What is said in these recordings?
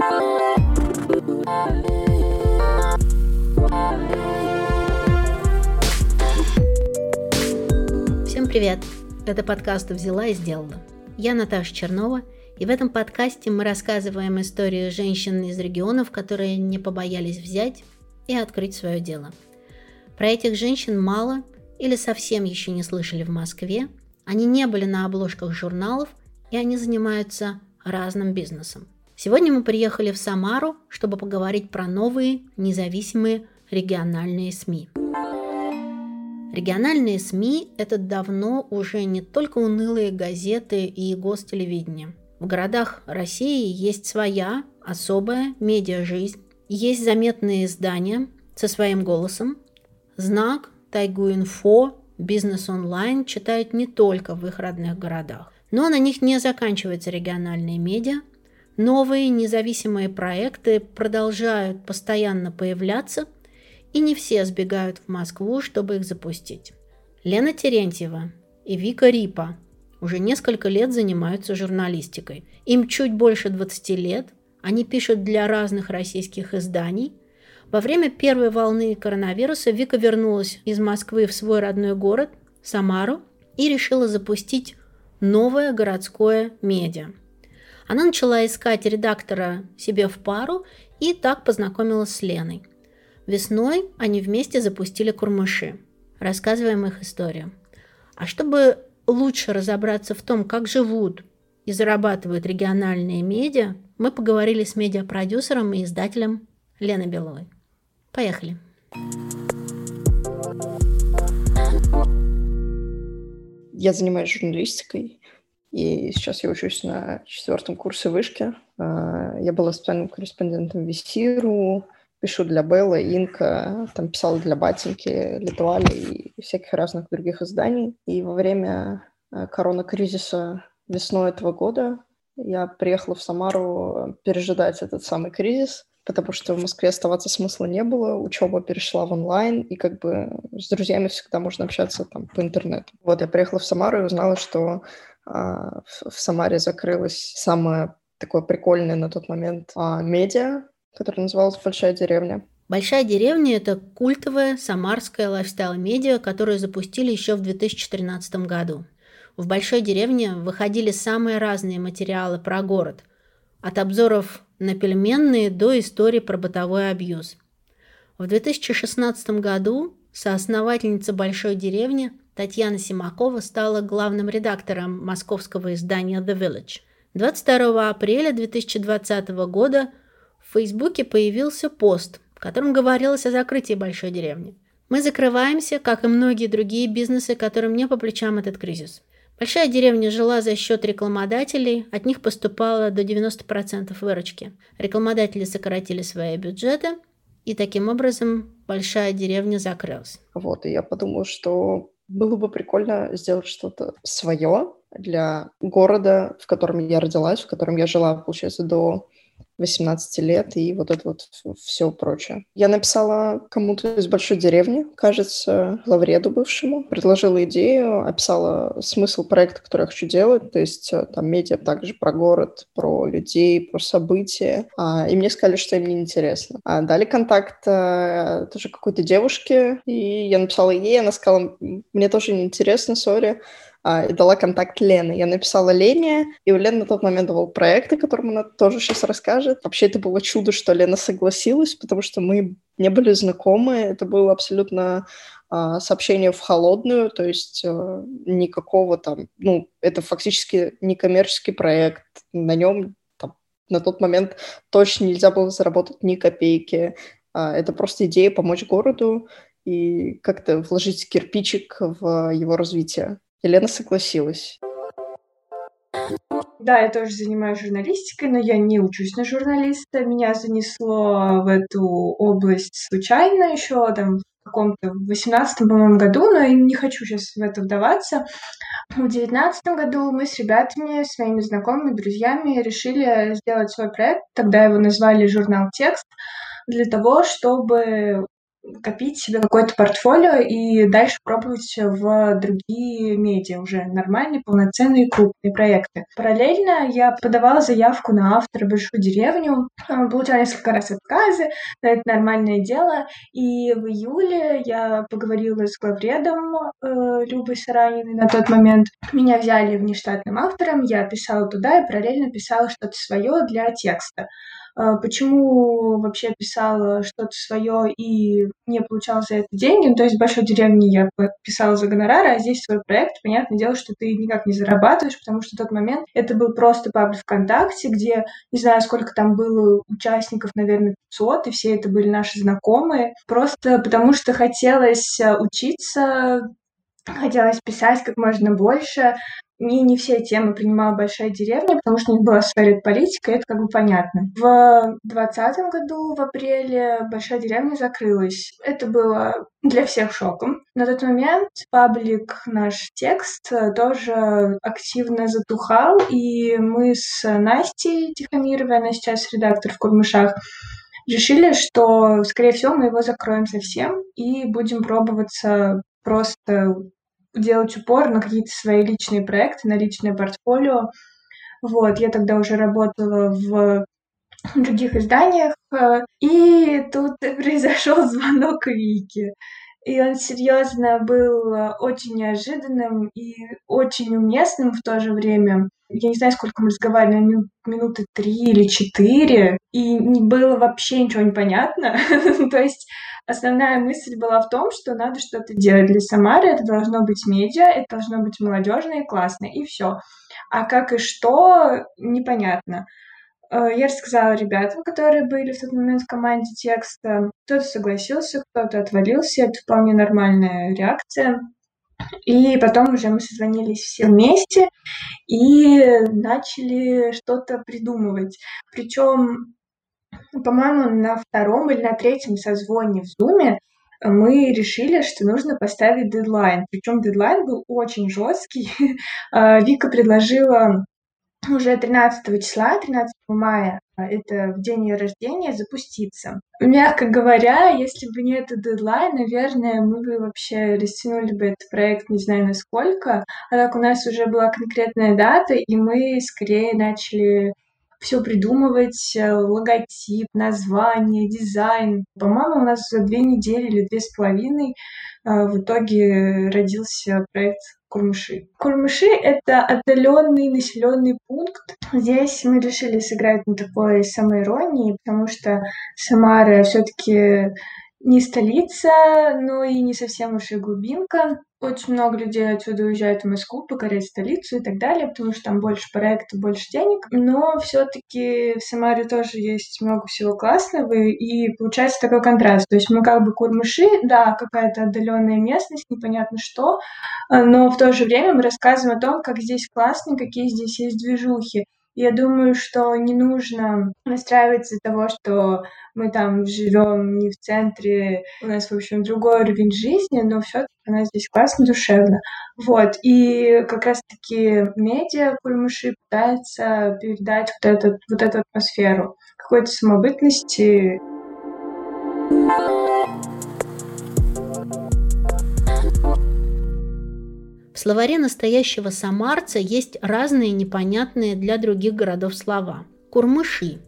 Всем привет! Это подкаст «Взяла и сделала». Я Наташа Чернова, и в этом подкасте мы рассказываем историю женщин из регионов, которые не побоялись взять и открыть свое дело. Про этих женщин мало или совсем еще не слышали в Москве, они не были на обложках журналов, и они занимаются разным бизнесом. Сегодня мы приехали в Самару, чтобы поговорить про новые независимые региональные СМИ. Региональные СМИ – это давно уже не только унылые газеты и гостелевидение. В городах России есть своя особая медиа-жизнь, есть заметные издания со своим голосом. Знак, Тайгу-инфо, Бизнес онлайн читают не только в их родных городах. Но на них не заканчиваются региональные медиа. Новые независимые проекты продолжают постоянно появляться, и не все сбегают в Москву, чтобы их запустить. Лена Терентьева и Вика Рипа уже несколько лет занимаются журналистикой. Им чуть больше 20 лет, они пишут для разных российских изданий. Во время первой волны коронавируса Вика вернулась из Москвы в свой родной город, Самару, и решила запустить новое городское медиа. Она начала искать редактора себе в пару и так познакомилась с Леной. Весной они вместе запустили Курмыши. Рассказываем их историю. А чтобы лучше разобраться в том, как живут и зарабатывают региональные медиа, мы поговорили с медиапродюсером и издателем Леной Беловой. Поехали. Я занимаюсь журналистикой, и сейчас я учусь на четвертом курсе вышки. А, я была специальным корреспондентом Висиру, пишу для Белла, Инка, там писала для Батеньки, Литуали и всяких разных других изданий. И во время а, коронакризиса весной этого года я приехала в Самару пережидать этот самый кризис потому что в Москве оставаться смысла не было, учеба перешла в онлайн, и как бы с друзьями всегда можно общаться там по интернету. Вот я приехала в Самару и узнала, что в, в Самаре закрылась самая такое прикольное на тот момент а, медиа, которое называлось «Большая деревня». «Большая деревня» — это культовая самарская лайфстайл-медиа, которую запустили еще в 2013 году. В «Большой деревне» выходили самые разные материалы про город. От обзоров на пельменные до истории про бытовой абьюз. В 2016 году соосновательница «Большой деревни» Татьяна Симакова стала главным редактором московского издания «The Village». 22 апреля 2020 года в Фейсбуке появился пост, в котором говорилось о закрытии большой деревни. Мы закрываемся, как и многие другие бизнесы, которым не по плечам этот кризис. Большая деревня жила за счет рекламодателей, от них поступало до 90% выручки. Рекламодатели сократили свои бюджеты, и таким образом большая деревня закрылась. Вот, и я подумала, что было бы прикольно сделать что-то свое для города, в котором я родилась, в котором я жила, получается, до 18 лет и вот это вот все прочее. Я написала кому-то из большой деревни, кажется, главреду бывшему, предложила идею, описала смысл проекта, который я хочу делать, то есть э, там медиа также про город, про людей, про события, а, и мне сказали, что им не интересно. А дали контакт а, тоже какой-то девушке, и я написала ей, она сказала, мне тоже не интересно, сори, а, и дала контакт Лены. Я написала Лене, и у Лены на тот момент был проект, о котором она тоже сейчас расскажет. Вообще это было чудо, что Лена согласилась, потому что мы не были знакомы. Это было абсолютно а, сообщение в холодную, то есть а, никакого там, ну, это фактически некоммерческий проект. На нем там, на тот момент точно нельзя было заработать ни копейки. А, это просто идея помочь городу и как-то вложить кирпичик в его развитие. Елена согласилась. Да, я тоже занимаюсь журналистикой, но я не учусь на журналиста. Меня занесло в эту область случайно еще там в каком-то восемнадцатом, по-моему, году, но не хочу сейчас в это вдаваться. В девятнадцатом году мы с ребятами, своими знакомыми, друзьями решили сделать свой проект. Тогда его назвали «Журнал Текст» для того, чтобы копить себе какое-то портфолио и дальше пробовать в другие медиа, уже нормальные, полноценные, крупные проекты. Параллельно я подавала заявку на автора «Большую деревню», э, получала несколько раз отказы, но это нормальное дело, и в июле я поговорила с главредом э, Любой Сараниной на тот момент. Меня взяли внештатным автором, я писала туда и параллельно писала что-то свое для текста. А, почему вообще писала что-то свое и не получала за это деньги. Ну, то есть в большой деревне я писала за гонорары, а здесь свой проект. Понятное дело, что ты никак не зарабатываешь, потому что в тот момент это был просто паблик ВКонтакте, где, не знаю, сколько там было участников, наверное, 500, и все это были наши знакомые. Просто потому что хотелось а, учиться, хотелось писать как можно больше, не, не все темы принимала Большая деревня, потому что у них была своя политика, и это как бы понятно. В двадцатом году, в апреле, Большая деревня закрылась. Это было для всех шоком. На тот момент паблик наш текст тоже активно затухал, и мы с Настей Тихомировой, она сейчас редактор в Курмышах, решили, что, скорее всего, мы его закроем совсем и будем пробоваться просто делать упор на какие-то свои личные проекты, на личное портфолио. Вот, я тогда уже работала в других изданиях, э, и тут произошел звонок Вики. И он серьезно был э, очень неожиданным и очень уместным в то же время. Я не знаю, сколько мы разговаривали, минуты три или четыре, и не было вообще ничего непонятно. То есть Основная мысль была в том, что надо что-то делать для Самары, это должно быть медиа, это должно быть молодежное и классное, и все. А как и что, непонятно. Э, я рассказала ребятам, которые были в тот момент в команде текста. Кто-то согласился, кто-то отвалился. Это вполне нормальная реакция. И потом уже мы созвонились все вместе и начали что-то придумывать. Причем по-моему, на втором или на третьем созвоне в Зуме мы решили, что нужно поставить дедлайн. Причем дедлайн был очень жесткий. А, Вика предложила уже 13 числа, 13 мая, а, это в день ее рождения, запуститься. Мягко говоря, если бы не этот дедлайн, наверное, мы бы вообще растянули бы этот проект не знаю насколько. А так у нас уже была конкретная дата, и мы скорее начали все придумывать, э, логотип, название, дизайн. По-моему, у нас за две недели или две с половиной э, в итоге родился проект Курмыши. Курмыши — это отдаленный населенный пункт. Здесь мы решили сыграть на такой самоиронии, потому что Самара все-таки не столица, но и не совсем уж и глубинка. Очень много людей отсюда уезжают в Москву покорять столицу и так далее, потому что там больше проектов, больше денег. Но все-таки в Самаре тоже есть много всего классного, и получается такой контраст. То есть мы как бы курмыши, да, какая-то отдаленная местность, непонятно что, но в то же время мы рассказываем о том, как здесь классно, какие здесь есть движухи. Я думаю, что не нужно настраиваться из-за того, что мы там живем не в центре, у нас, в общем, другой уровень жизни, но все-таки у нас здесь классно, душевно. Вот, и как раз-таки медиа Кульмыши пытается передать вот, этот, вот эту атмосферу какой-то самобытности. В словаре настоящего самарца есть разные непонятные для других городов слова. Курмыши.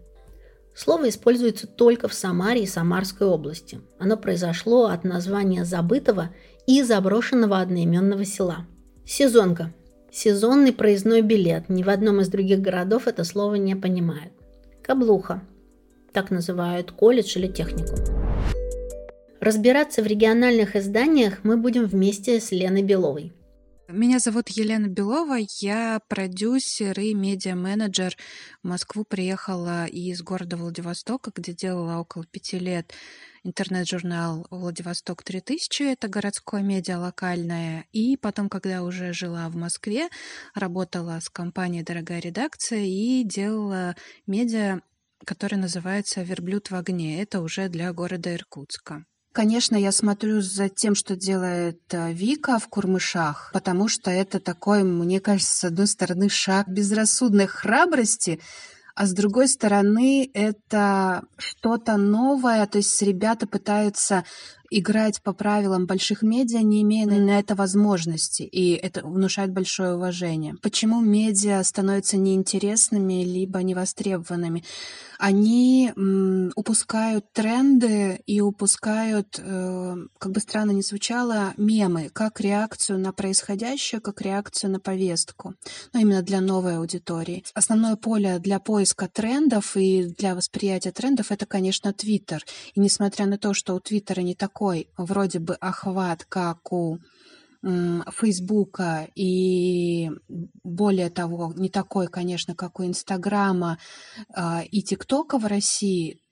Слово используется только в Самаре и Самарской области. Оно произошло от названия забытого и заброшенного одноименного села. Сезонка. Сезонный проездной билет. Ни в одном из других городов это слово не понимают. Каблуха. Так называют колледж или технику. Разбираться в региональных изданиях мы будем вместе с Леной Беловой – меня зовут Елена Белова, я продюсер и медиа-менеджер. В Москву приехала из города Владивостока, где делала около пяти лет интернет-журнал «Владивосток 3000», это городское медиа локальное. И потом, когда уже жила в Москве, работала с компанией «Дорогая редакция» и делала медиа, которое называется «Верблюд в огне». Это уже для города Иркутска. Конечно, я смотрю за тем, что делает э, Вика в Курмышах, потому что это такой, мне кажется, с одной стороны, шаг безрассудной храбрости, а с другой стороны, это что-то новое, то есть ребята пытаются играть по правилам больших медиа, не имея на это возможности, и это внушает большое уважение. Почему медиа становятся неинтересными либо невостребованными? Они упускают тренды и упускают, э, как бы странно ни звучало, мемы, как реакцию на происходящее, как реакцию на повестку, ну, именно для новой аудитории. Основное поле для поиска трендов и для восприятия трендов — это, конечно, Твиттер. И несмотря на то, что у Твиттера не такой вроде бы охват, как у Фейсбука и более того, не такой, конечно, как у Инстаграма а, и ТикТока в России,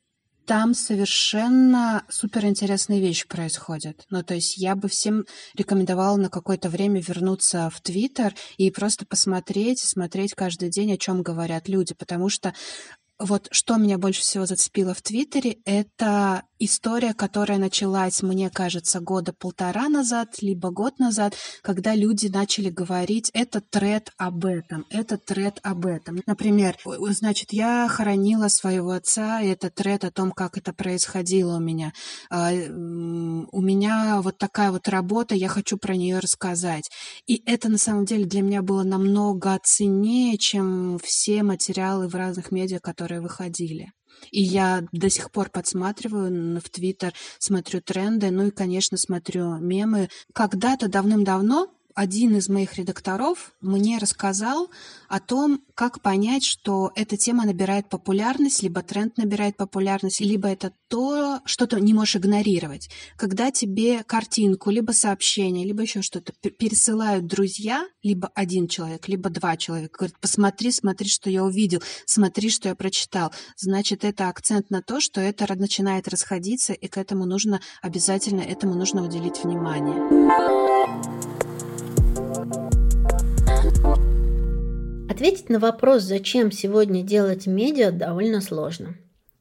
там совершенно суперинтересные вещи происходят. Ну, то есть я бы всем рекомендовала на какое-то время вернуться в Твиттер и просто посмотреть, смотреть каждый день, о чем говорят люди, потому что вот что меня больше всего зацепило в Твиттере, это история, которая началась, мне кажется, года полтора назад, либо год назад, когда люди начали говорить, это тред об этом, это тред об этом. Например, значит, я хоронила своего отца, и это тред о том, как это происходило у меня. А, у меня вот такая вот работа, я хочу про нее рассказать. И это на самом деле для меня было намного ценнее, чем все материалы в разных медиа, которые которые выходили. И я до сих пор подсматриваю в Твиттер, смотрю тренды, ну и, конечно, смотрю мемы. Когда-то давным-давно один из моих редакторов мне рассказал о том, как понять, что эта тема набирает популярность, либо тренд набирает популярность, либо это то, что ты не можешь игнорировать. Когда тебе картинку, либо сообщение, либо еще что-то пересылают друзья, либо один человек, либо два человека, говорят, посмотри, смотри, что я увидел, смотри, что я прочитал. Значит, это акцент на то, что это начинает расходиться, и к этому нужно обязательно, этому нужно уделить внимание. Ответить на вопрос, зачем сегодня делать медиа, довольно сложно.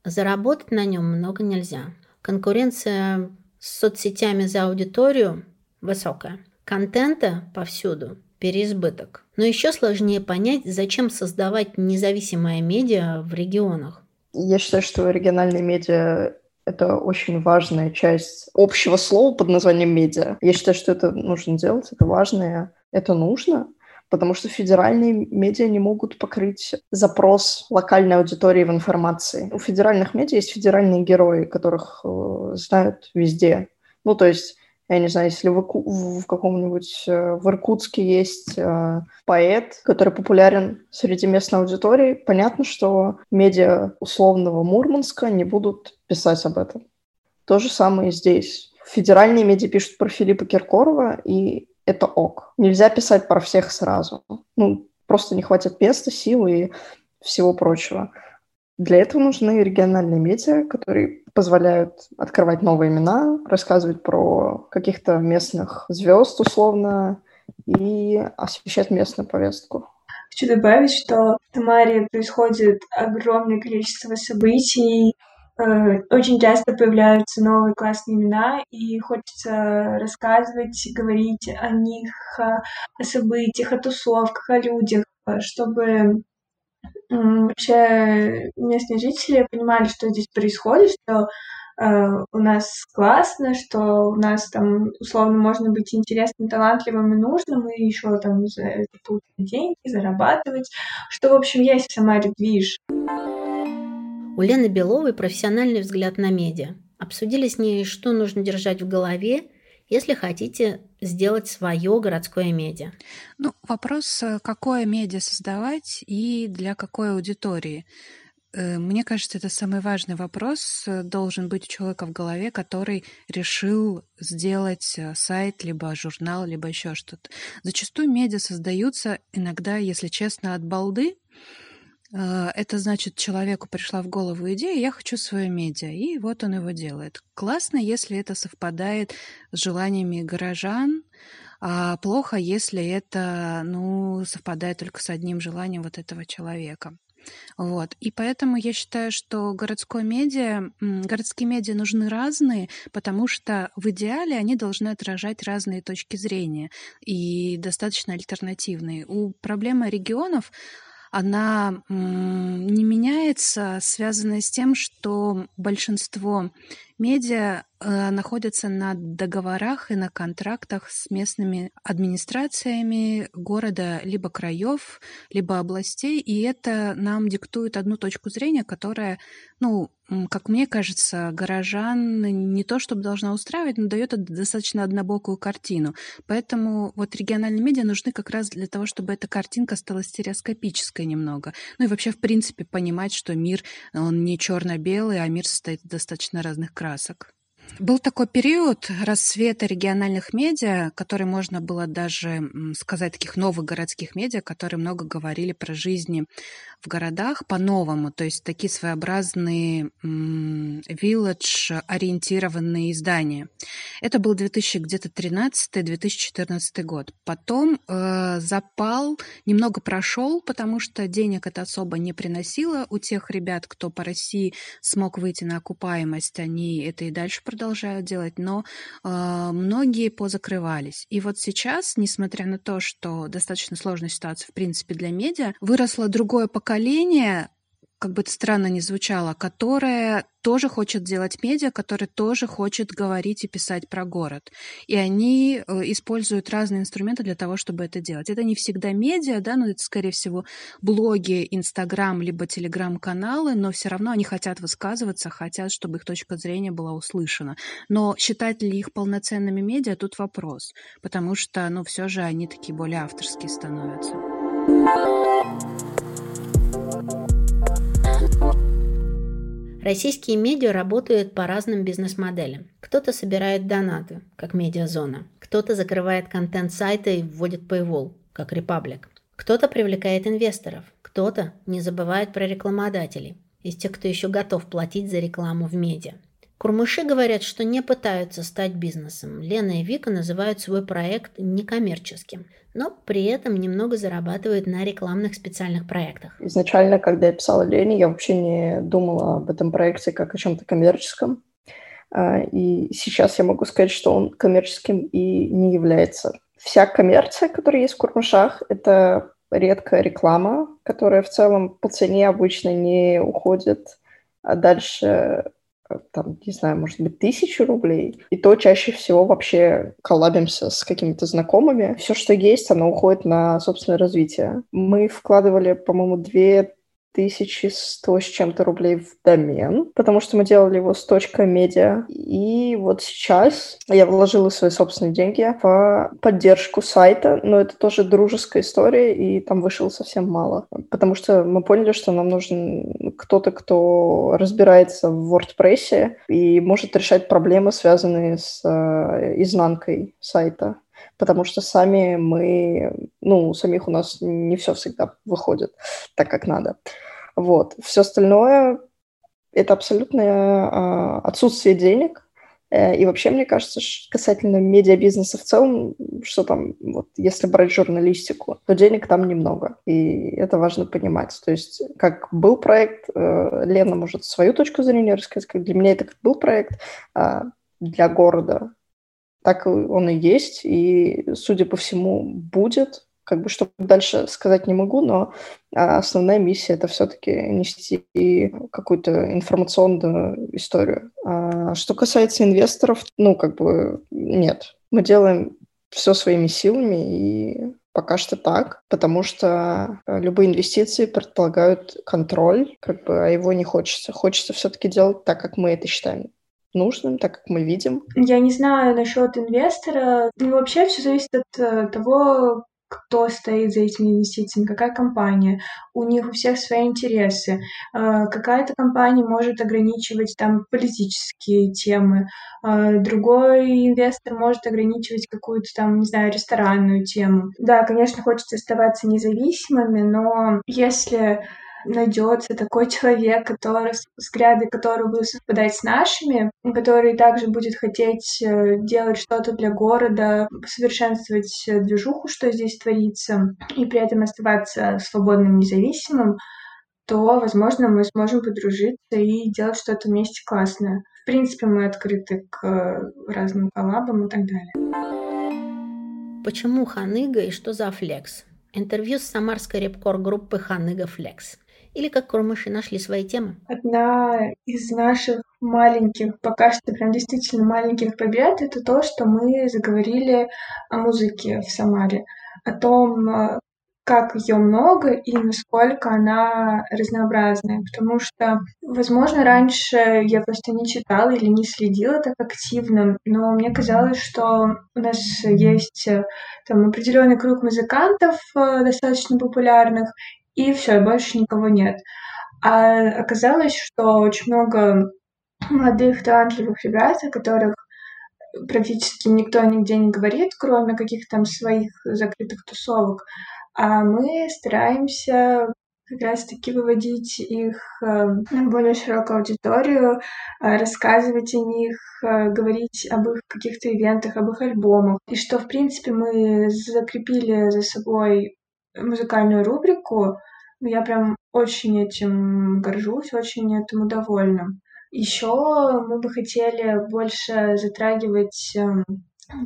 Заработать на нем много нельзя. Конкуренция с соцсетями за аудиторию высокая. Контента повсюду переизбыток. Но еще сложнее понять, зачем создавать независимое медиа в регионах. Я считаю, что региональные медиа это очень важная часть общего слова под названием медиа. Я считаю, что это нужно делать, это важно, это нужно, потому что федеральные медиа не могут покрыть запрос локальной аудитории в информации. У федеральных медиа есть федеральные герои, которых э, знают везде. Ну, то есть, я не знаю, если в, в каком-нибудь э, в Иркутске есть э, поэт, который популярен среди местной аудитории, понятно, что медиа условного Мурманска не будут писать об этом. То же самое и здесь. Федеральные медиа пишут про Филиппа Киркорова, и это ок. Нельзя писать про всех сразу. Ну, просто не хватит места, силы и всего прочего. Для этого нужны региональные медиа, которые позволяют открывать новые имена, рассказывать про каких-то местных звезд условно и освещать местную повестку. Хочу добавить, что в Тамаре происходит огромное количество событий, очень часто появляются новые классные имена, и хочется рассказывать, говорить о них, о событиях, о тусовках, о людях, э, чтобы вообще местные жители понимали, что здесь происходит, что э, у нас классно, что у нас там условно можно быть интересным, талантливым и нужным, и еще там за это получать деньги, зарабатывать, что, в общем, есть в Самаре движ. У Лены Беловой профессиональный взгляд на медиа. Обсудили с ней, что нужно держать в голове, если хотите сделать свое городское медиа. Ну, вопрос, э, какое медиа создавать и для какой аудитории. Э, мне кажется, это самый важный вопрос э, должен быть у человека в голове, который решил сделать сайт, либо журнал, либо еще что-то. Зачастую медиа создаются иногда, если честно, от балды, это значит, человеку пришла в голову идея, я хочу свое медиа, и вот он его делает. Классно, если это совпадает с желаниями горожан, а плохо, если это ну, совпадает только с одним желанием вот этого человека. Вот. И поэтому я считаю, что городской медиа, городские медиа нужны разные, потому что в идеале они должны отражать разные точки зрения и достаточно альтернативные. У проблемы регионов она не меняется, связанная с тем, что большинство Медиа э, находятся на договорах и на контрактах с местными администрациями города либо краев, либо областей, и это нам диктует одну точку зрения, которая, ну, как мне кажется, горожан не то чтобы должна устраивать, но дает достаточно однобокую картину. Поэтому вот региональные медиа нужны как раз для того, чтобы эта картинка стала стереоскопической немного. Ну и вообще, в принципе, понимать, что мир, он не черно-белый, а мир состоит из достаточно разных красок красок. Был такой период расцвета региональных медиа, который можно было даже сказать, таких новых городских медиа, которые много говорили про жизни в городах по-новому, то есть такие своеобразные вилледж-ориентированные издания. Это был 2013-2014 год. Потом э, запал немного прошел, потому что денег это особо не приносило. У тех ребят, кто по России смог выйти на окупаемость, они это и дальше продолжают делать, но э, многие позакрывались. И вот сейчас, несмотря на то, что достаточно сложная ситуация в принципе для медиа, выросло другое поколение как бы это странно ни звучало, которое тоже хочет делать медиа, которое тоже хочет говорить и писать про город. И они э, используют разные инструменты для того, чтобы это делать. Это не всегда медиа, да, но это, скорее всего, блоги, Инстаграм, либо Телеграм-каналы, но все равно они хотят высказываться, хотят, чтобы их точка зрения была услышана. Но считать ли их полноценными медиа, тут вопрос, потому что, ну, все же они такие более авторские становятся. Российские медиа работают по разным бизнес-моделям. Кто-то собирает донаты, как медиазона. Кто-то закрывает контент сайта и вводит paywall, как Republic. Кто-то привлекает инвесторов. Кто-то не забывает про рекламодателей. Из тех, кто еще готов платить за рекламу в медиа. Курмыши говорят, что не пытаются стать бизнесом. Лена и Вика называют свой проект некоммерческим, но при этом немного зарабатывают на рекламных специальных проектах. Изначально, когда я писала Лене, я вообще не думала об этом проекте как о чем-то коммерческом. А, и сейчас я могу сказать, что он коммерческим и не является. Вся коммерция, которая есть в Курмышах, это редкая реклама, которая в целом по цене обычно не уходит а дальше там, не знаю, может быть, тысячу рублей. И то чаще всего вообще коллабимся с какими-то знакомыми. Все, что есть, оно уходит на собственное развитие. Мы вкладывали, по-моему, две 1100 с чем-то рублей в домен, потому что мы делали его с точка медиа. И вот сейчас я вложила свои собственные деньги в поддержку сайта, но это тоже дружеская история, и там вышло совсем мало. Потому что мы поняли, что нам нужен кто-то, кто разбирается в WordPress и может решать проблемы, связанные с э, изнанкой сайта потому что сами мы, ну, самих у нас не все всегда выходит так, как надо. Вот. Все остальное – это абсолютное а, отсутствие денег. Э, и вообще, мне кажется, касательно медиабизнеса в целом, что там, вот, если брать журналистику, то денег там немного. И это важно понимать. То есть, как был проект, э, Лена может свою точку зрения рассказать, как для меня это как был проект а, для города, так он и есть, и, судя по всему, будет. Как бы что дальше сказать не могу, но а, основная миссия это все-таки нести какую-то информационную историю. А что касается инвесторов, ну, как бы нет. Мы делаем все своими силами, и пока что так, потому что любые инвестиции предполагают контроль, как бы, а его не хочется. Хочется все-таки делать так, как мы это считаем нужным, так как мы видим. Я не знаю насчет инвестора. Ну, вообще все зависит от э, того, кто стоит за этими инвестициями, какая компания, у них у всех свои интересы. Э, какая-то компания может ограничивать там политические темы, э, другой инвестор может ограничивать какую-то там, не знаю, ресторанную тему. Да, конечно, хочется оставаться независимыми, но если найдется такой человек, который, взгляды которого будут совпадать с нашими, который также будет хотеть э, делать что-то для города, совершенствовать движуху, что здесь творится, и при этом оставаться свободным, независимым, то, возможно, мы сможем подружиться и делать что-то вместе классное. В принципе, мы открыты к э, разным коллабам и так далее. Почему Ханыга и что за флекс? Интервью с самарской репкор группы Ханыга Флекс. Или как кромыши нашли свои темы? Одна из наших маленьких, пока что прям действительно маленьких побед, это то, что мы заговорили о музыке в Самаре, о том, э, как ее много и насколько она разнообразная. Потому что, возможно, раньше я просто не читала или не следила так активно, но мне казалось, что у нас есть э, там определенный круг музыкантов э, достаточно популярных, и все, больше никого нет. А оказалось, что очень много молодых талантливых ребят, о которых практически никто нигде не говорит, кроме каких-то там своих закрытых тусовок. А мы стараемся как раз-таки выводить их э, на более широкую аудиторию, э, рассказывать о них, э, говорить об их каких-то ивентах, об их альбомах. И что, в принципе, мы закрепили за собой музыкальную рубрику. Я прям очень этим горжусь, очень этому довольна. Еще мы бы хотели больше затрагивать эм,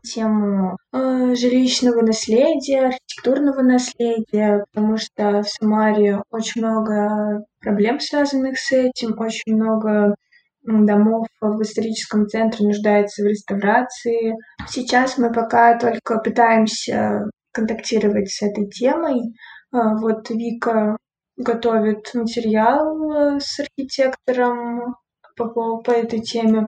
тему э, жилищного наследия, архитектурного наследия, потому что в Самаре очень много проблем, связанных с этим, очень много домов в историческом центре нуждается в реставрации. Сейчас мы пока только пытаемся контактировать с этой темой. Э, вот Вика готовит материал э, с архитектором по, по этой теме.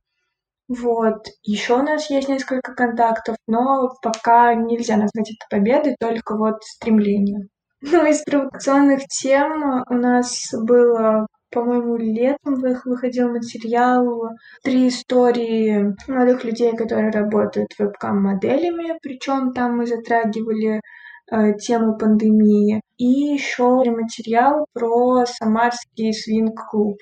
Вот. Еще у нас есть несколько контактов, но пока нельзя назвать это победой, только вот стремление. Ну, из провокационных тем у нас было по-моему, летом выходил материал «Три истории молодых людей, которые работают вебкам-моделями», причем там мы затрагивали э, тему пандемии, и еще материал про самарский свинг-клуб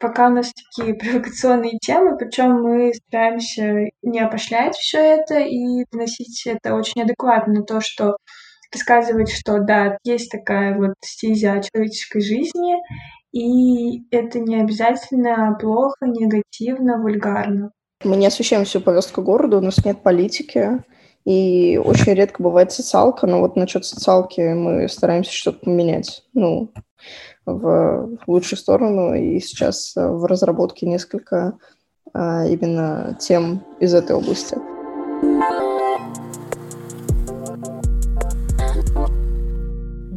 пока у нас такие провокационные темы, причем мы стараемся не опошлять все это и доносить это очень адекватно, то, что рассказывать, что да, есть такая вот стезя человеческой жизни, и это не обязательно плохо, негативно, вульгарно. Мы не освещаем всю повестку города, у нас нет политики, и очень редко бывает социалка, но вот насчет социалки мы стараемся что-то поменять. Ну, в лучшую сторону, и сейчас в разработке несколько а, именно тем из этой области.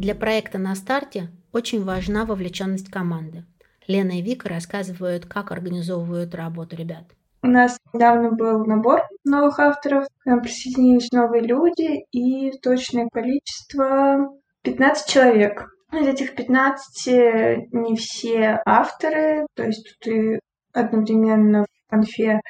Для проекта на старте очень важна вовлеченность команды. Лена и Вика рассказывают, как организовывают работу ребят. У нас недавно был набор новых авторов, к нам присоединились новые люди, и точное количество 15 человек. Из этих 15 не все авторы, то есть тут и одновременно в конфе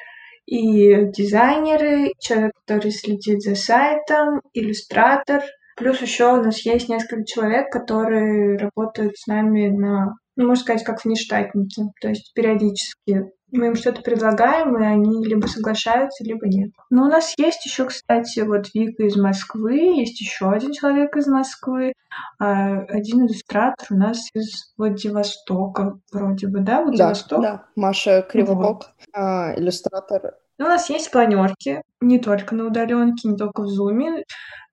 и дизайнеры, человек, который следит за сайтом, иллюстратор. Плюс еще у нас есть несколько человек, которые работают с нами на, ну, можно сказать, как внештатники, то есть периодически мы им что-то предлагаем, и они либо соглашаются, либо нет. Но у нас есть еще, кстати, вот Вика из Москвы, есть еще один человек из Москвы, а один иллюстратор у нас из Владивостока вроде бы, да? Владивосток? Да, да. Маша Кривобок, вот. а, иллюстратор. Ну, у нас есть планерки, не только на удаленке, не только в зуме.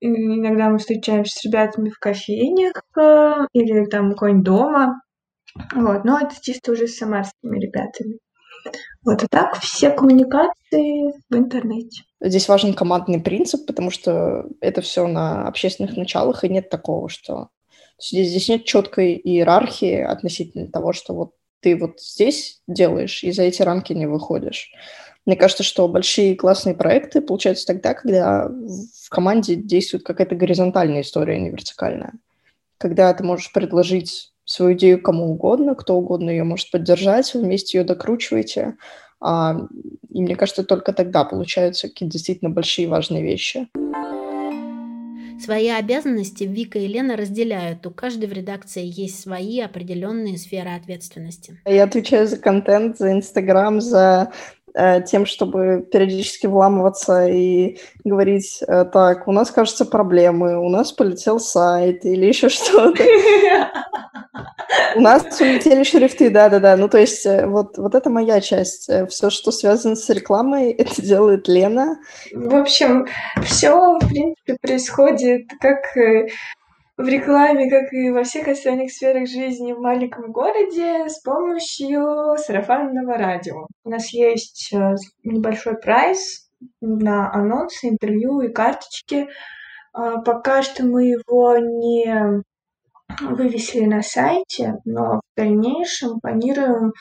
Иногда мы встречаемся с ребятами в кофейнях э, или там какой-нибудь дома. Вот, но это чисто уже с самарскими ребятами. Вот и так все коммуникации в интернете. Здесь важен командный принцип, потому что это все на общественных началах, и нет такого, что здесь, здесь нет четкой иерархии относительно того, что вот ты вот здесь делаешь, и за эти рамки не выходишь. Мне кажется, что большие классные проекты получаются тогда, когда в команде действует какая-то горизонтальная история, а не вертикальная. Когда ты можешь предложить свою идею кому угодно, кто угодно ее может поддержать, вы вместе ее докручиваете. А, и мне кажется, только тогда получаются какие-то действительно большие важные вещи. Свои обязанности Вика и Лена разделяют. У каждой в редакции есть свои определенные сферы ответственности. Я отвечаю за контент, за Инстаграм, за тем, чтобы периодически вламываться и говорить, э, так, у нас, кажется, проблемы, у нас полетел сайт или еще что-то. У нас улетели шрифты, да-да-да. Ну, то есть э, вот, вот это моя часть. Все, что связано с рекламой, это делает Лена. В общем, все, в принципе, происходит как в рекламе, как и во всех остальных сферах жизни в маленьком городе, с помощью сарафанного радио. У нас есть э, небольшой прайс на анонсы, интервью и карточки. А, пока что мы его не вывесили на сайте, но в дальнейшем планируем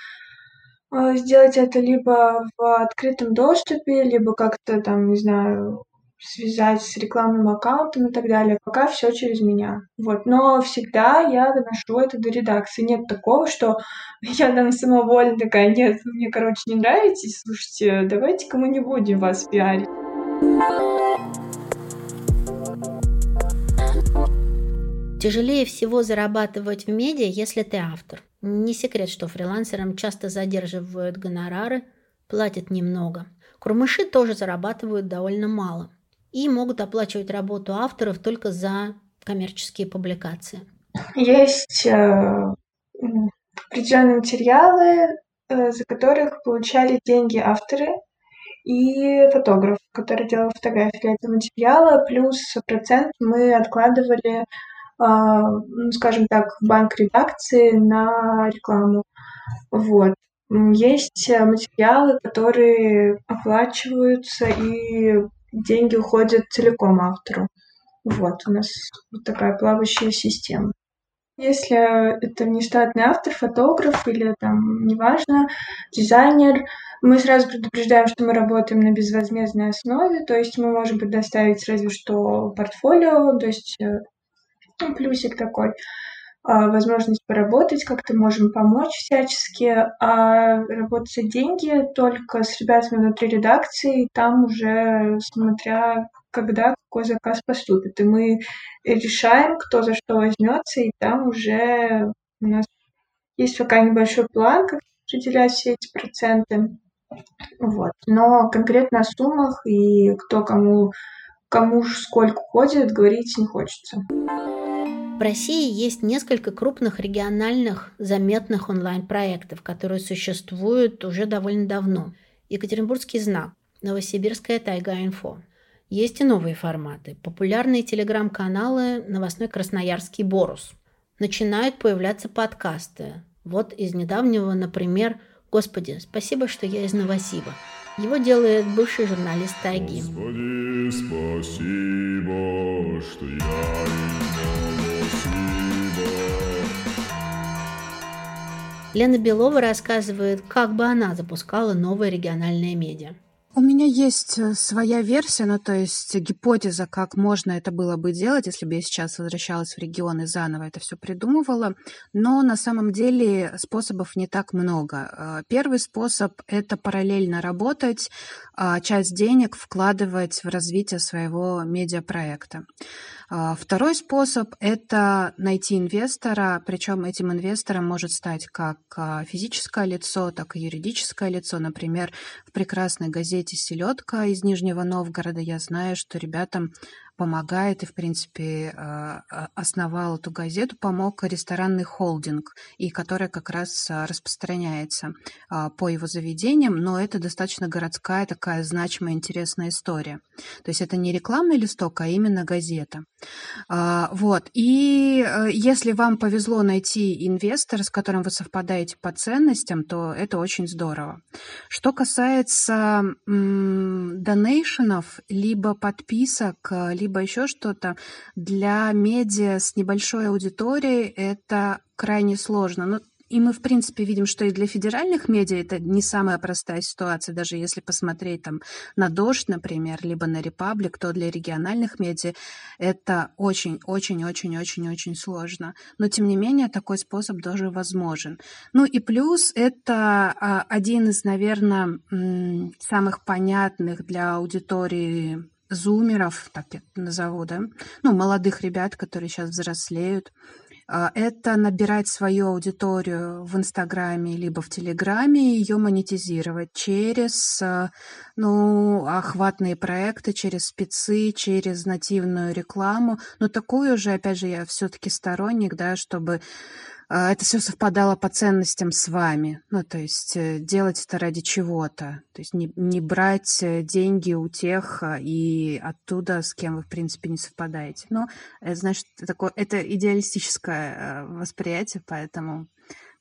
э, сделать это либо в открытом доступе, либо как-то там, не знаю, связать с рекламным аккаунтом и так далее. Пока все через меня. Вот. Но всегда я доношу это до редакции. Нет такого, что я там самовольно такая, нет, вы мне, короче, не нравитесь, слушайте, давайте-ка мы не будем вас пиарить. Тяжелее всего зарабатывать в медиа, если ты автор. Не секрет, что фрилансерам часто задерживают гонорары, платят немного. Курмыши тоже зарабатывают довольно мало и могут оплачивать работу авторов только за коммерческие публикации. Есть э, определенные материалы, э, за которых получали деньги авторы и фотограф, который делал фотографии этого материала, плюс процент мы откладывали, э, ну, скажем так, в банк редакции на рекламу. Вот. Есть материалы, которые оплачиваются и деньги уходят целиком автору. Вот, у нас вот такая плавающая система. Если это не штатный автор, фотограф или там, неважно, дизайнер, мы сразу предупреждаем, что мы работаем на безвозмездной основе, то есть мы можем предоставить разве что портфолио, то есть э, плюсик такой. А, возможность поработать, как-то можем помочь всячески, а работать деньги только с ребятами внутри редакции, там уже смотря когда какой заказ поступит. И мы решаем, кто за что возьмется, и там уже у нас есть пока небольшой план, как определять все эти проценты. Вот. Но конкретно о суммах и кто кому, кому сколько ходит, говорить не хочется. России есть несколько крупных региональных заметных онлайн-проектов, которые существуют уже довольно давно. Екатеринбургский знак, Новосибирская тайга-инфо. Есть и новые форматы. Популярные телеграм-каналы «Новостной Красноярский Борус». Начинают появляться подкасты. Вот из недавнего, например, «Господи, спасибо, что я из Новосиба». Его делает бывший журналист Тайги. Господи, спасибо, что я Лена Белова рассказывает, как бы она запускала новое региональное медиа. У меня есть э, своя версия, ну то есть гипотеза, как можно это было бы делать, если бы я сейчас возвращалась в регион и заново это все придумывала. Но на самом деле способов не так много. Э, первый способ – это параллельно работать, а часть денег вкладывать в развитие своего медиапроекта. А, второй способ – это найти инвестора, причем этим инвестором может стать как а, физическое лицо, так и юридическое лицо. Например, в прекрасной газете «Селедка» из Нижнего Новгорода я знаю, что ребятам помогает и, в принципе, а, а, основал эту газету, помог ресторанный холдинг, и который как раз а, распространяется по его заведениям, но это достаточно городская такая значимая, интересная история. То есть это не рекламный листок, а именно газета. Вот. И э, если вам повезло найти инвестора, с которым вы совпадаете по ценностям, то это очень здорово. Что касается донейшенов, либо подписок, либо еще что-то, для медиа с небольшой аудиторией это крайне сложно. Ну, и мы, в принципе, видим, что и для федеральных медиа это не самая простая ситуация. Даже если посмотреть там на «Дождь», например, либо на «Репаблик», то для региональных медиа это очень-очень-очень-очень-очень сложно. Но, тем не менее, такой способ тоже возможен. Ну и плюс это а, один из, наверное, самых понятных для аудитории зумеров, так я назову, да, ну, молодых ребят, которые сейчас взрослеют, а, это набирать свою аудиторию в Инстаграме либо в Телеграме и ее монетизировать через а, ну, охватные проекты, через спецы, через нативную рекламу. Но такую же, опять же, я все-таки сторонник, да, чтобы это все совпадало по ценностям с вами. Ну, то есть э, делать это ради чего-то. То есть не, не брать э, деньги у тех а, и оттуда, с кем вы, в принципе, не совпадаете. Но это, значит, такое, это идеалистическое э, восприятие, поэтому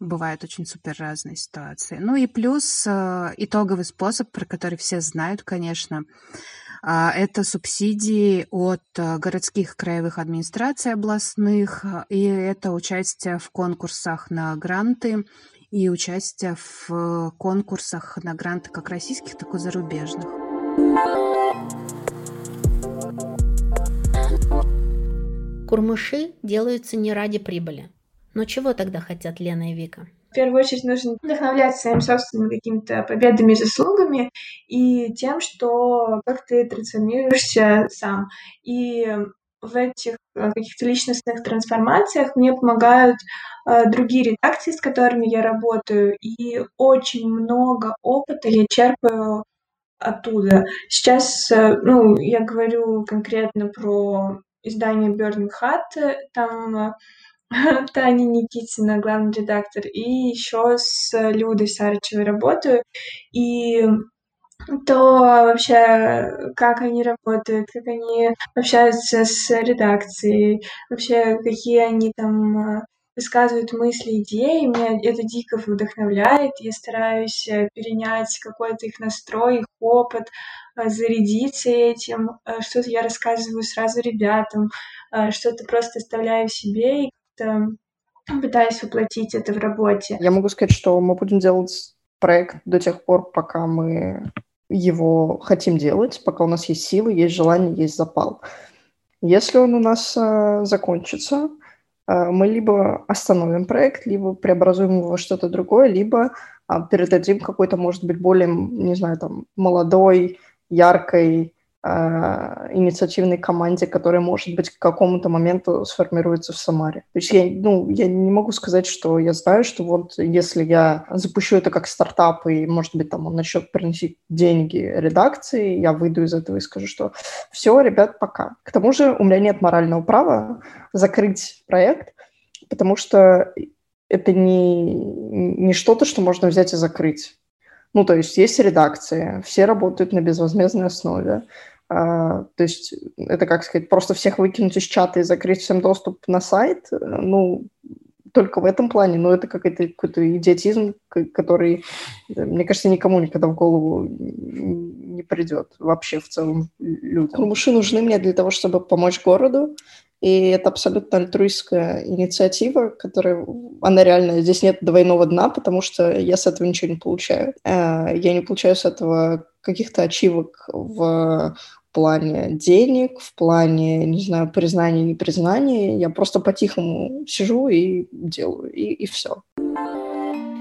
бывают очень супер разные ситуации. Ну и плюс итоговый способ, про который все знают, конечно, а, это субсидии от э, городских краевых администраций областных, э, и это участие в конкурсах на гранты и участие в конкурсах на гранты как российских, так и зарубежных. Курмыши делаются не ради прибыли. Но чего тогда хотят Лена и Вика? В первую очередь нужно вдохновляться своими собственными какими-то победами и заслугами и тем, что как ты трансформируешься сам. И в этих э, каких-то личностных трансформациях мне помогают э, другие редакции, с которыми я работаю, и очень много опыта я черпаю оттуда. Сейчас, э, ну, я говорю конкретно про издание Burning Hat, там Таня Никитина, главный редактор, и еще с Людой Сарычевой работаю. И то вообще, как они работают, как они общаются с редакцией, вообще, какие они там а, высказывают мысли, идеи, меня это дико вдохновляет, я стараюсь э, перенять какой-то их настрой, их опыт, а, зарядиться этим, а, что-то я рассказываю сразу ребятам, что-то просто оставляю себе и пытаюсь воплотить это в работе. Я могу сказать, что мы будем делать проект до тех пор, пока мы его хотим делать, пока у нас есть силы, есть желание, есть запал. Если он у нас э, закончится, э, мы либо остановим проект, либо преобразуем его во что-то другое, либо э, передадим какой-то, может быть, более, не знаю, там, молодой, яркой, инициативной команде, которая, может быть, к какому-то моменту сформируется в Самаре. То есть я, ну, я не могу сказать, что я знаю, что вот если я запущу это как стартап, и, может быть, там он начнет приносить деньги редакции, я выйду из этого и скажу, что все, ребят, пока. К тому же у меня нет морального права закрыть проект, потому что это не, не что-то, что можно взять и закрыть. Ну, то есть есть редакции, все работают на безвозмездной основе. А, то есть это, как сказать, просто всех выкинуть из чата и закрыть всем доступ на сайт, э, ну, только в этом плане, но это какой-то какой идиотизм, который, мне кажется, никому никогда в голову не придет вообще в целом людям. Курмуши нужны мне для того, чтобы помочь городу, и это абсолютно альтруистская инициатива, которая, она реально, здесь нет двойного дна, потому что я с этого ничего не получаю. Э, я не получаю с этого каких-то ачивок в плане денег, в плане, не знаю, признания, непризнания. Я просто по-тихому сижу и делаю, и, и все.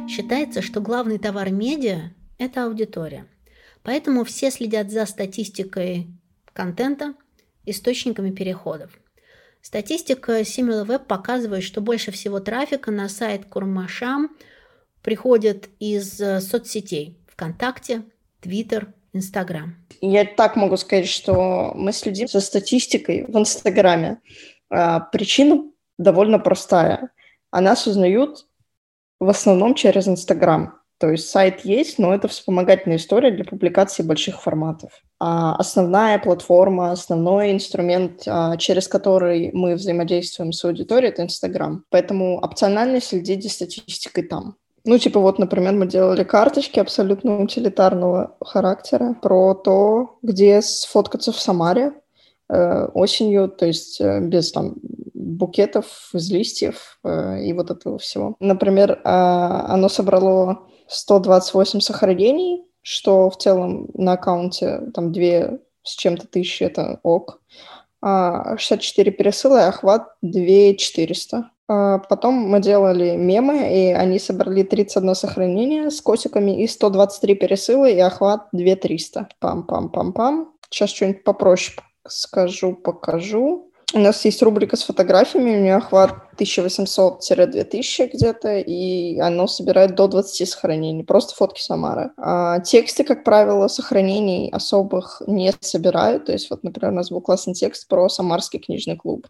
Считается, что главный товар медиа – это аудитория. Поэтому все следят за статистикой контента, источниками переходов. Статистика SimilarWeb показывает, что больше всего трафика на сайт Курмашам приходит из э, соцсетей ВКонтакте, Твиттер, Инстаграм. Я так могу сказать, что мы следим за статистикой в Инстаграме. А, причина довольно простая. О нас узнают в основном через Инстаграм. То есть сайт есть, но это вспомогательная история для публикации больших форматов. А основная платформа, основной инструмент, а, через который мы взаимодействуем с аудиторией, это Инстаграм. Поэтому опционально следить за статистикой там. Ну, типа вот, например, мы делали карточки абсолютно утилитарного характера про то, где сфоткаться в Самаре э, осенью, то есть э, без там букетов из листьев э, и вот этого всего. Например, э, оно собрало 128 сохранений, что в целом на аккаунте там две с чем-то тысячи, это ок. А 64 пересыла и охват 2400. А, потом мы делали мемы, и они собрали 31 сохранение с котиками и 123 пересыла, и охват 2300. Пам-пам-пам-пам. Сейчас что-нибудь попроще скажу, покажу. У нас есть рубрика с фотографиями, у нее охват 1800-2000 где-то, и оно собирает до 20 сохранений, просто фотки Самары. А тексты, как правило, сохранений особых не собирают, то есть вот, например, у нас был классный текст про Самарский книжный клуб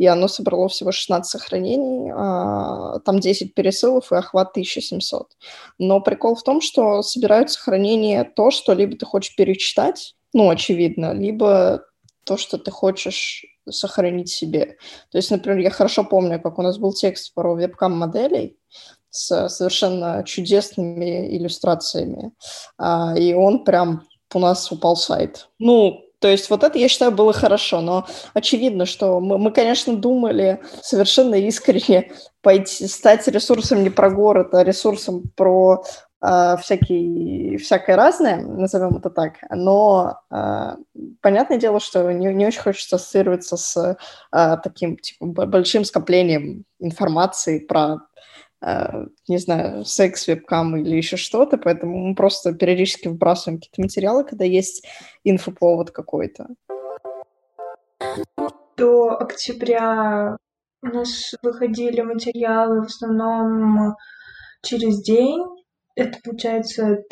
и оно собрало всего 16 сохранений, а, там 10 пересылов и охват 1700. Но прикол в том, что собирают сохранения то, что либо ты хочешь перечитать, ну, очевидно, либо то, что ты хочешь сохранить себе. То есть, например, я хорошо помню, как у нас был текст про вебкам-моделей, с совершенно чудесными иллюстрациями. А, и он прям у нас упал сайт. Ну, то есть вот это, я считаю, было хорошо, но очевидно, что мы, мы конечно, думали совершенно искренне пойти, стать ресурсом не про город, а ресурсом про э, всякие, всякое разное, назовем это так. Но э, понятное дело, что не, не очень хочется ассоциироваться с э, таким типа, большим скоплением информации про не знаю, секс, вебкам или еще что-то, поэтому мы просто периодически вбрасываем какие-то материалы, когда есть инфоповод какой-то. До октября у нас выходили материалы в основном через день. Это получается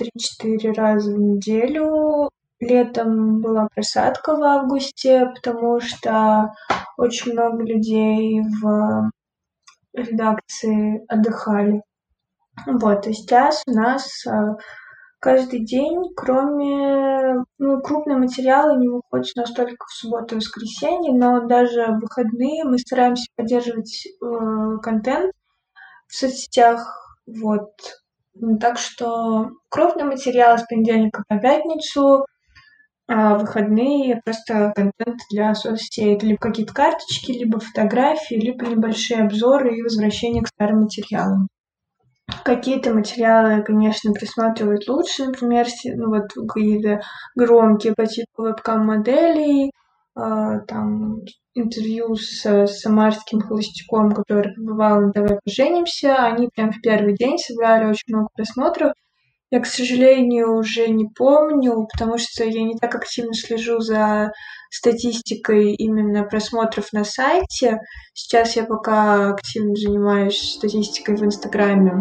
3-4 раза в неделю. Летом была просадка в августе, потому что очень много людей в редакции отдыхали. Вот, и сейчас у нас а, каждый день, кроме ну, крупные материалы не выходят настолько в субботу и воскресенье, но даже в выходные мы стараемся поддерживать э, контент в соцсетях. Вот. Так что крупный материал с понедельника по пятницу, а выходные просто контент для соцсетей. Это либо какие-то карточки, либо фотографии, либо небольшие обзоры и возвращение к старым материалам. Какие-то материалы, конечно, присматривают лучше, например, ну вот какие-то громкие по типу вебкам-моделей, э, там интервью с, самарским холостяком, который побывал на «Давай поженимся», они прям в первый день собрали очень много просмотров, я, к сожалению, уже не помню, потому что я не так активно слежу за статистикой именно просмотров на сайте. Сейчас я пока активно занимаюсь статистикой в Инстаграме.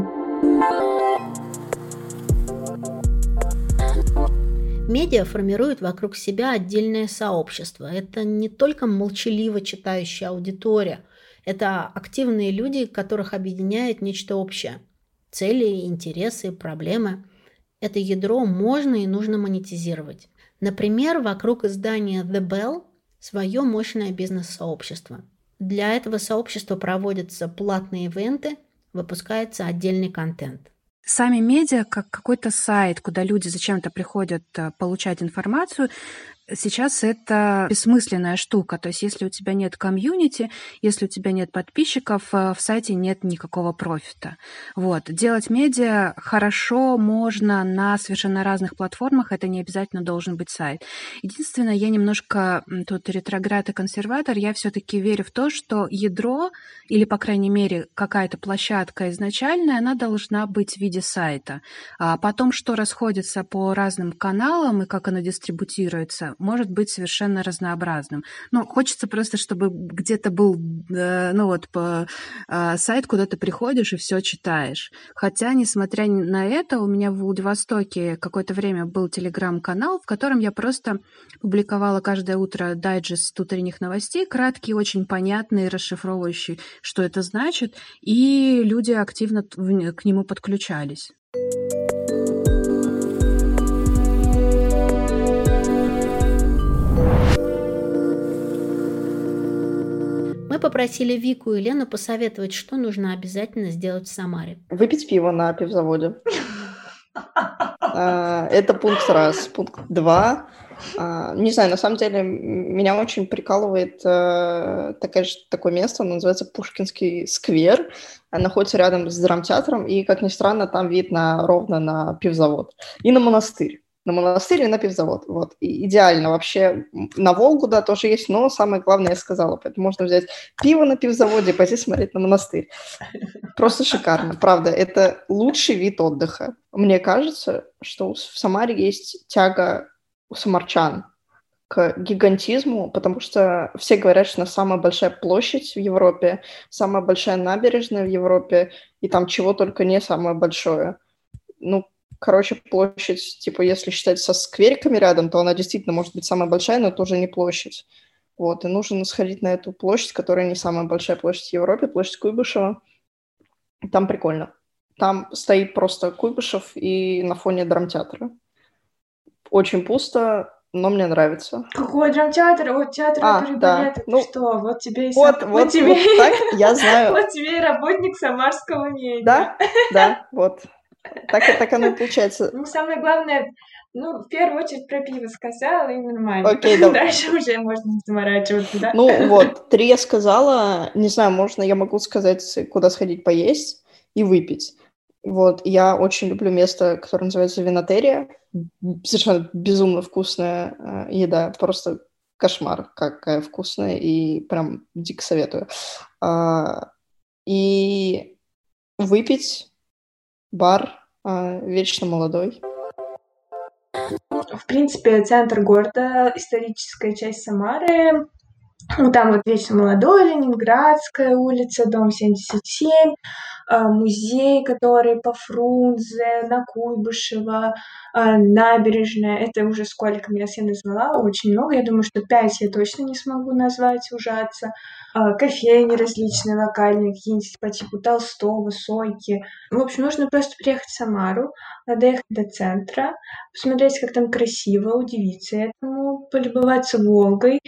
Медиа формирует вокруг себя отдельное сообщество. Это не только молчаливо читающая аудитория, это активные люди, которых объединяет нечто общее. Цели, интересы, проблемы – это ядро можно и нужно монетизировать. Например, вокруг издания The Bell свое мощное бизнес-сообщество. Для этого сообщества проводятся платные ивенты, выпускается отдельный контент. Сами медиа, как какой-то сайт, куда люди зачем-то приходят э, получать информацию, Сейчас это бессмысленная штука. То есть, если у тебя нет комьюнити, если у тебя нет подписчиков, э, в сайте нет никакого профита. Вот. Делать медиа хорошо можно на совершенно разных платформах, это не обязательно должен быть сайт. Единственное, я немножко тут ретроград и консерватор, я все-таки верю в то, что ядро, или, по крайней мере, какая-то площадка изначальная, она должна быть в виде сайта. А потом, что расходится по разным каналам и как она дистрибутируется, может быть совершенно разнообразным. Ну, хочется просто, чтобы где-то был, э, ну вот, по, э, сайт, куда ты приходишь и все читаешь. Хотя, несмотря на это, у меня в Владивостоке какое-то время был телеграм-канал, в котором я просто публиковала каждое утро дайджест утренних новостей, краткий, очень понятный, расшифровывающий, что это значит, и люди активно к нему подключались. Мы попросили Вику и Лену посоветовать, что нужно обязательно сделать в Самаре. Выпить пиво на пивзаводе. А, это пункт раз. Пункт два. А, не знаю, на самом деле меня очень прикалывает э, такое, такое место, оно называется Пушкинский сквер. Оно находится рядом с драмтеатром, и, как ни странно, там видно ровно на пивзавод и на монастырь на монастырь и на пивзавод. Вот. И идеально вообще. На Волгу, да, тоже есть, но самое главное я сказала. Поэтому можно взять пиво на пивзаводе и пойти смотреть на монастырь. Просто шикарно, правда. Это лучший вид отдыха. Мне кажется, что в Самаре есть тяга у самарчан к гигантизму, потому что все говорят, что самая большая площадь в Европе, самая большая набережная в Европе, и там чего только не самое большое. Ну, Короче, площадь, типа, если считать со сквериками рядом, то она действительно может быть самая большая, но это уже не площадь. Вот, и нужно сходить на эту площадь, которая не самая большая площадь в Европе, площадь Куйбышева. Там прикольно. Там стоит просто Куйбышев и на фоне драмтеатра. Очень пусто, но мне нравится. Какой драмтеатр? Вот театр А, оперы да. балета. Ну, что? Вот тебе и Вот, сам- вот, тебе... вот так я знаю. вот тебе и работник самарского медиа. Да, да, вот. Так, так оно и получается. Ну, самое главное, ну, в первую очередь про пиво сказала, и нормально. Окей, давай. Дальше уже можно заморачиваться, да? Ну вот, три я сказала. Не знаю, можно я могу сказать, куда сходить поесть и выпить. Вот, я очень люблю место, которое называется Винотерия. Совершенно безумно вкусная э, еда, просто кошмар, какая вкусная, и прям дико советую. А, и выпить бар а, вечно молодой. В принципе, центр города, историческая часть Самары. Ну, Там вот вечно молодой, Ленинградская улица, дом 77, а, музей, который по Фрунзе, на Куйбышева, набережная. Это уже сколько мест я назвала, очень много. Я думаю, что пять я точно не смогу назвать, ужаться. А, Кофейни различные, локальные, какие-нибудь по типу Толстого, Сойки. В общем, нужно просто приехать в Самару, доехать до центра, посмотреть, как там красиво, удивиться этому, полюбоваться Волгой,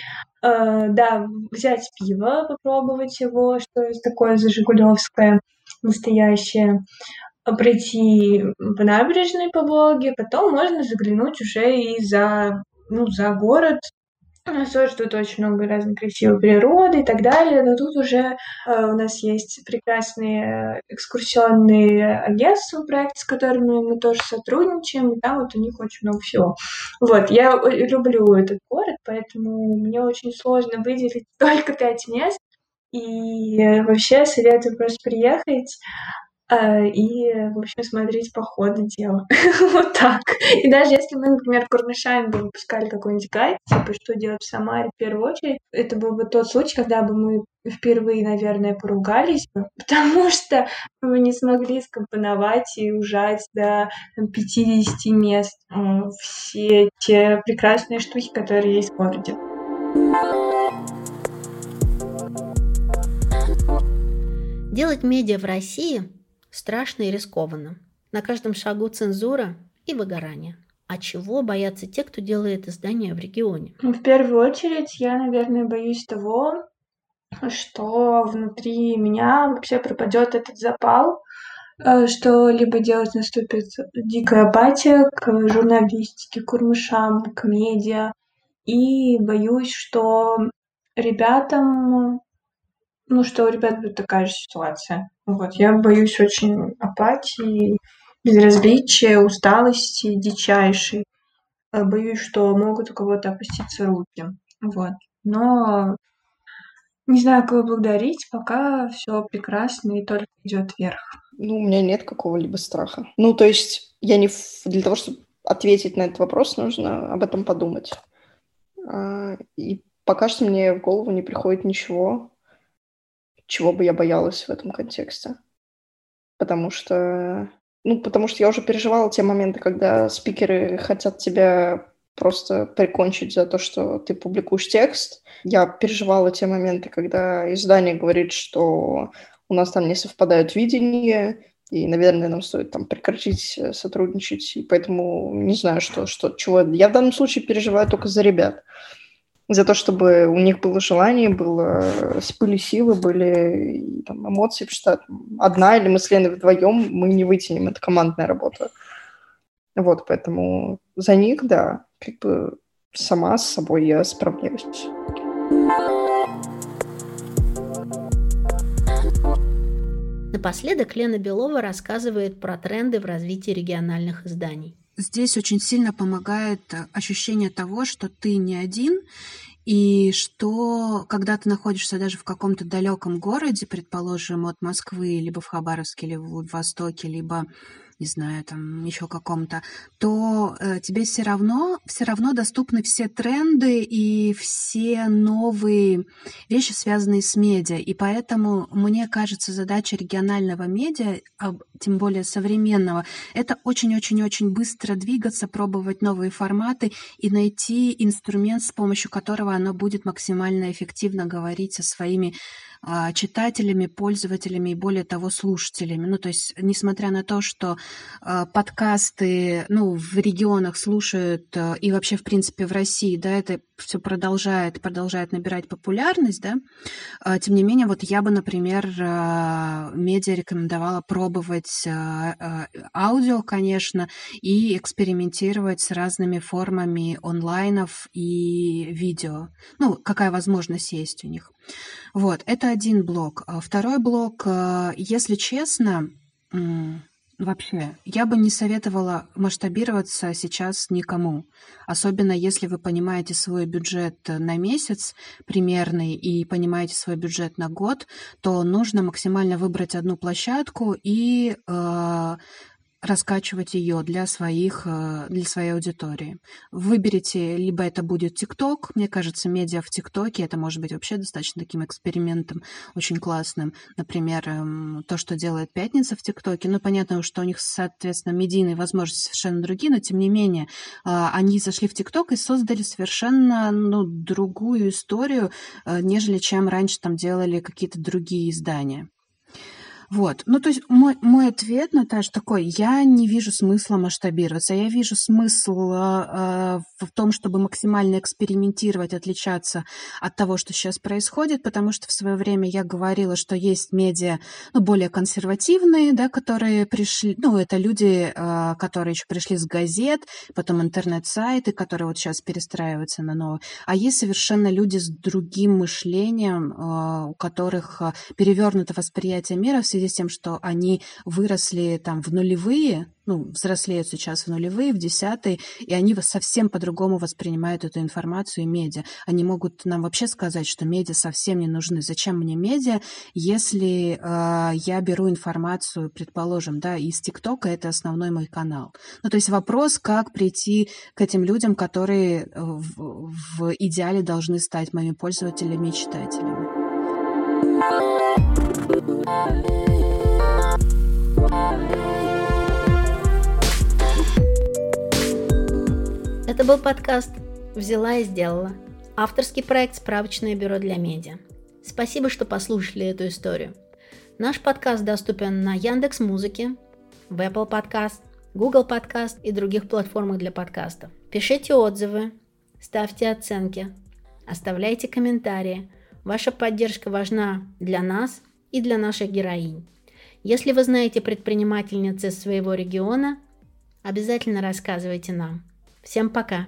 да, взять пиво, попробовать его, что это такое за настоящее, а, пройти по набережной по Волге, потом можно заглянуть уже и за, ну, за город, нас тоже тут очень много разной красивой природы и так далее, но тут уже э, у нас есть прекрасные экскурсионные агентства, проекты, с которыми мы тоже сотрудничаем, и там вот у них очень много всего. Вот, я люблю этот город, поэтому мне очень сложно выделить только пять мест, и э, вообще советую просто приехать, и, в общем, смотреть по ходу дела. Вот так. И даже если мы, например, Курнышами бы выпускали какой-нибудь гайд, типа, что делать в Самаре в первую очередь, это был бы тот случай, когда бы мы впервые, наверное, поругались бы, потому что мы не смогли скомпоновать и ужать до там, 50 мест э, все те прекрасные штуки, которые есть в городе. Делать медиа в России страшно и рискованно. На каждом шагу цензура и выгорание. А чего боятся те, кто делает издания в регионе? Ну, В первую очередь, я, наверное, боюсь того, что внутри меня вообще пропадет этот запал, э, что либо делать наступит дикая апатия к журналистике, к урмышам, к медиа. И боюсь, что ребятам, ну, что у ребят будет такая же ситуация. Вот, я боюсь очень апатии, безразличия, усталости дичайшей. Э, Боюсь, что могут у кого-то опуститься руки. Вот. Но не знаю, кого благодарить, пока все прекрасно и только идет вверх. Ну, у меня нет какого-либо страха. Ну, то есть я не... Для того, чтобы ответить на этот вопрос, нужно об этом подумать. А, И пока что мне в голову не приходит ничего, чего бы я боялась в этом контексте. Потому что... Ну, потому что я уже переживала те моменты, когда спикеры хотят тебя просто прикончить за то, что ты публикуешь текст. Я переживала те моменты, когда издание говорит, что у нас там не совпадают видения, и, наверное, нам стоит там прекратить э, сотрудничать, и поэтому не знаю, что, что, чего. Я в данном случае переживаю только за ребят. За то, чтобы у них было желание, было, э, были силы, были там, эмоции, потому что одна или мы с Леной вдвоем, мы не вытянем, это командная работа. Вот, поэтому за них, да, как бы сама с собой я справляюсь. Напоследок Лена Белова рассказывает про тренды в развитии региональных изданий. Здесь очень сильно помогает э, ощущение того, что ты не один, и что когда ты находишься даже в каком-то далеком городе, предположим, от Москвы, либо в Хабаровске, либо в Владивостоке, либо не знаю, там еще каком-то, то э, тебе все равно, все равно доступны все тренды и все новые вещи, связанные с медиа. И поэтому, мне кажется, задача регионального медиа, а тем более современного, это очень-очень-очень быстро двигаться, пробовать новые форматы и найти инструмент, с помощью которого оно будет максимально эффективно говорить со своими читателями, пользователями и, более того, слушателями. Ну, то есть, несмотря на то, что э, подкасты ну, в регионах слушают э, и вообще, в принципе, в России, да, это все продолжает, продолжает набирать популярность, да, э, тем не менее, вот я бы, например, э, медиа рекомендовала пробовать э, э, аудио, конечно, и экспериментировать с разными формами онлайнов и видео. Ну, какая возможность есть у них. Вот, это один блок. А второй блок, если честно, вообще, я бы не советовала масштабироваться сейчас никому. Особенно если вы понимаете свой бюджет на месяц примерный и понимаете свой бюджет на год, то нужно максимально выбрать одну площадку и э, раскачивать ее для своих, э, для своей аудитории. Выберите, либо это будет ТикТок, мне кажется, медиа в ТикТоке, это может быть вообще достаточно таким экспериментом очень классным. Например, эм, то, что делает Пятница в ТикТоке, ну, понятно, что у них, соответственно, медийные возможности совершенно другие, но, тем не менее, а, они зашли в ТикТок и создали совершенно, ну, другую историю, э, нежели чем раньше там делали какие-то другие издания. Вот. Ну, то есть мой, мой ответ, Наташ, такой, я не вижу смысла масштабироваться. Я вижу смысл э, в том, чтобы максимально экспериментировать, отличаться от того, что сейчас происходит, потому что в свое время я говорила, что есть медиа ну, более консервативные, да, которые пришли, ну, это люди, э, которые еще пришли с газет, потом интернет-сайты, которые вот сейчас перестраиваются на новые. А есть совершенно люди с другим мышлением, э, у которых перевернуто восприятие мира в связи связи с тем, что они выросли там в нулевые, ну, взрослеют сейчас в нулевые, в десятые, и они совсем по-другому воспринимают эту информацию и медиа. Они могут нам вообще сказать, что медиа совсем не нужны. Зачем мне медиа, если э, я беру информацию, предположим, да, из ТикТока, это основной мой канал. Ну, то есть вопрос, как прийти к этим людям, которые в, в идеале должны стать моими пользователями и читателями. Это был подкаст «Взяла и сделала». Авторский проект «Справочное бюро для медиа». Спасибо, что послушали эту историю. Наш подкаст доступен на Яндекс Музыке, в Apple Podcast, Google Podcast и других платформах для подкастов. Пишите отзывы, ставьте оценки, оставляйте комментарии. Ваша поддержка важна для нас и для наших героинь. Если вы знаете предпринимательницы своего региона, обязательно рассказывайте нам. Всем пока!